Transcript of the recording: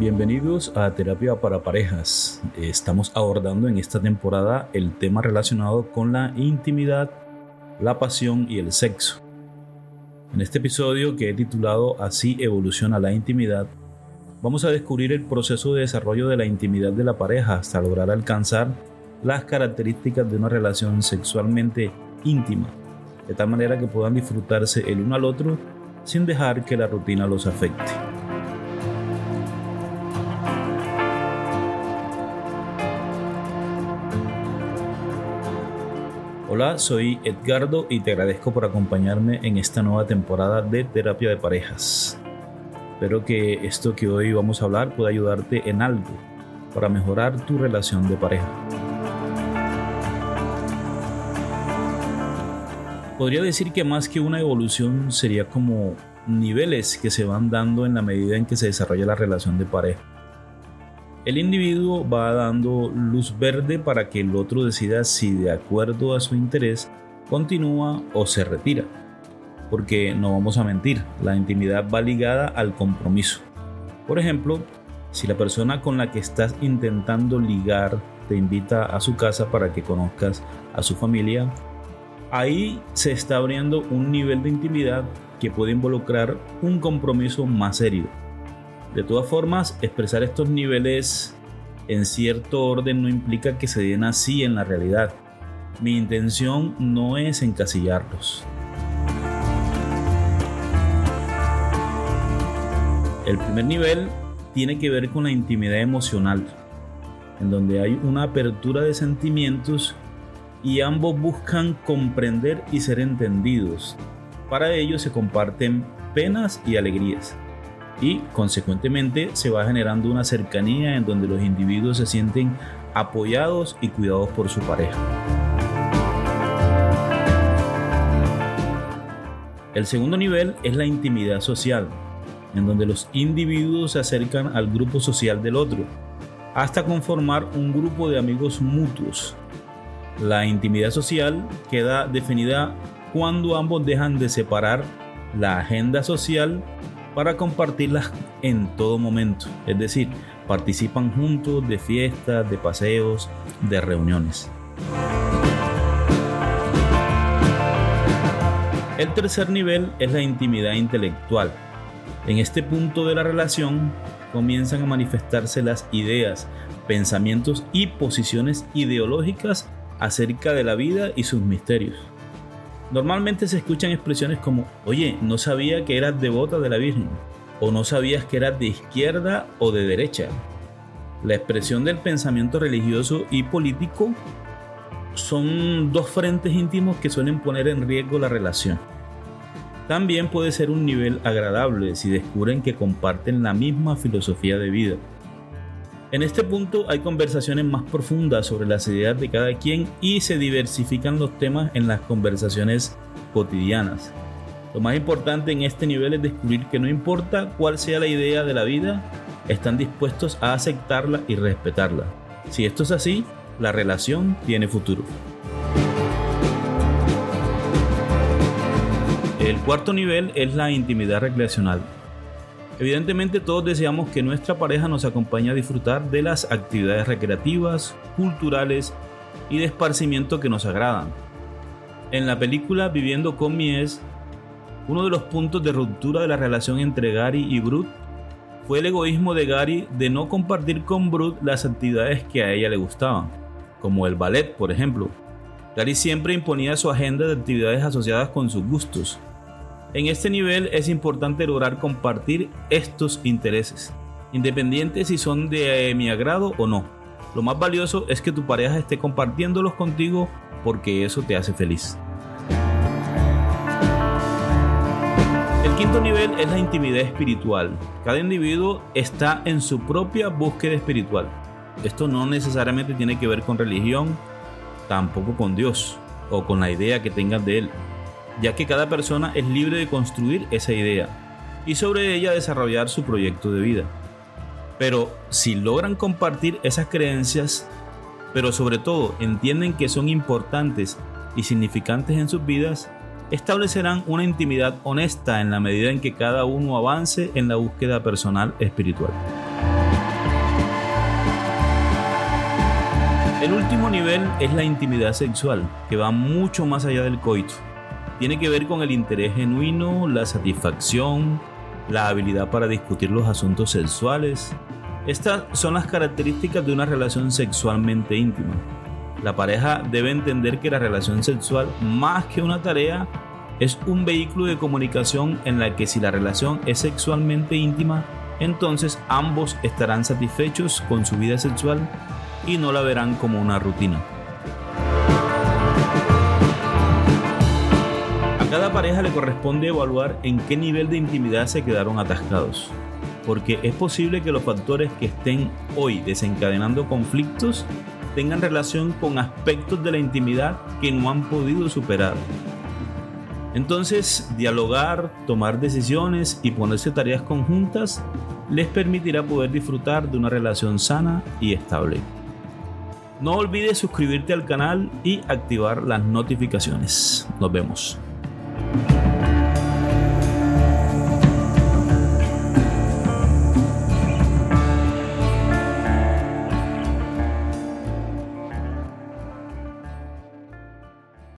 Bienvenidos a Terapia para Parejas. Estamos abordando en esta temporada el tema relacionado con la intimidad, la pasión y el sexo. En este episodio que he titulado Así evoluciona la intimidad, vamos a descubrir el proceso de desarrollo de la intimidad de la pareja hasta lograr alcanzar las características de una relación sexualmente íntima, de tal manera que puedan disfrutarse el uno al otro sin dejar que la rutina los afecte. Hola, soy Edgardo y te agradezco por acompañarme en esta nueva temporada de Terapia de Parejas. Espero que esto que hoy vamos a hablar pueda ayudarte en algo para mejorar tu relación de pareja. Podría decir que más que una evolución sería como niveles que se van dando en la medida en que se desarrolla la relación de pareja. El individuo va dando luz verde para que el otro decida si de acuerdo a su interés continúa o se retira. Porque no vamos a mentir, la intimidad va ligada al compromiso. Por ejemplo, si la persona con la que estás intentando ligar te invita a su casa para que conozcas a su familia, ahí se está abriendo un nivel de intimidad que puede involucrar un compromiso más serio de todas formas, expresar estos niveles en cierto orden no implica que se den así en la realidad. Mi intención no es encasillarlos. El primer nivel tiene que ver con la intimidad emocional, en donde hay una apertura de sentimientos y ambos buscan comprender y ser entendidos. Para ello se comparten penas y alegrías y consecuentemente se va generando una cercanía en donde los individuos se sienten apoyados y cuidados por su pareja. El segundo nivel es la intimidad social, en donde los individuos se acercan al grupo social del otro, hasta conformar un grupo de amigos mutuos. La intimidad social queda definida cuando ambos dejan de separar la agenda social para compartirlas en todo momento. Es decir, participan juntos de fiestas, de paseos, de reuniones. El tercer nivel es la intimidad intelectual. En este punto de la relación comienzan a manifestarse las ideas, pensamientos y posiciones ideológicas acerca de la vida y sus misterios. Normalmente se escuchan expresiones como, oye, no sabía que eras devota de la Virgen, o no sabías que eras de izquierda o de derecha. La expresión del pensamiento religioso y político son dos frentes íntimos que suelen poner en riesgo la relación. También puede ser un nivel agradable si descubren que comparten la misma filosofía de vida. En este punto hay conversaciones más profundas sobre las ideas de cada quien y se diversifican los temas en las conversaciones cotidianas. Lo más importante en este nivel es descubrir que no importa cuál sea la idea de la vida, están dispuestos a aceptarla y respetarla. Si esto es así, la relación tiene futuro. El cuarto nivel es la intimidad recreacional. Evidentemente todos deseamos que nuestra pareja nos acompañe a disfrutar de las actividades recreativas, culturales y de esparcimiento que nos agradan. En la película Viviendo con Mies, uno de los puntos de ruptura de la relación entre Gary y Brut fue el egoísmo de Gary de no compartir con Brut las actividades que a ella le gustaban, como el ballet, por ejemplo. Gary siempre imponía su agenda de actividades asociadas con sus gustos, en este nivel es importante lograr compartir estos intereses, independiente si son de eh, mi agrado o no. Lo más valioso es que tu pareja esté compartiéndolos contigo porque eso te hace feliz. El quinto nivel es la intimidad espiritual. Cada individuo está en su propia búsqueda espiritual. Esto no necesariamente tiene que ver con religión, tampoco con Dios o con la idea que tengas de Él ya que cada persona es libre de construir esa idea y sobre ella desarrollar su proyecto de vida. Pero si logran compartir esas creencias, pero sobre todo entienden que son importantes y significantes en sus vidas, establecerán una intimidad honesta en la medida en que cada uno avance en la búsqueda personal espiritual. El último nivel es la intimidad sexual, que va mucho más allá del coito tiene que ver con el interés genuino, la satisfacción, la habilidad para discutir los asuntos sexuales. Estas son las características de una relación sexualmente íntima. La pareja debe entender que la relación sexual, más que una tarea, es un vehículo de comunicación en la que si la relación es sexualmente íntima, entonces ambos estarán satisfechos con su vida sexual y no la verán como una rutina. Cada pareja le corresponde evaluar en qué nivel de intimidad se quedaron atascados, porque es posible que los factores que estén hoy desencadenando conflictos tengan relación con aspectos de la intimidad que no han podido superar. Entonces, dialogar, tomar decisiones y ponerse tareas conjuntas les permitirá poder disfrutar de una relación sana y estable. No olvides suscribirte al canal y activar las notificaciones. Nos vemos.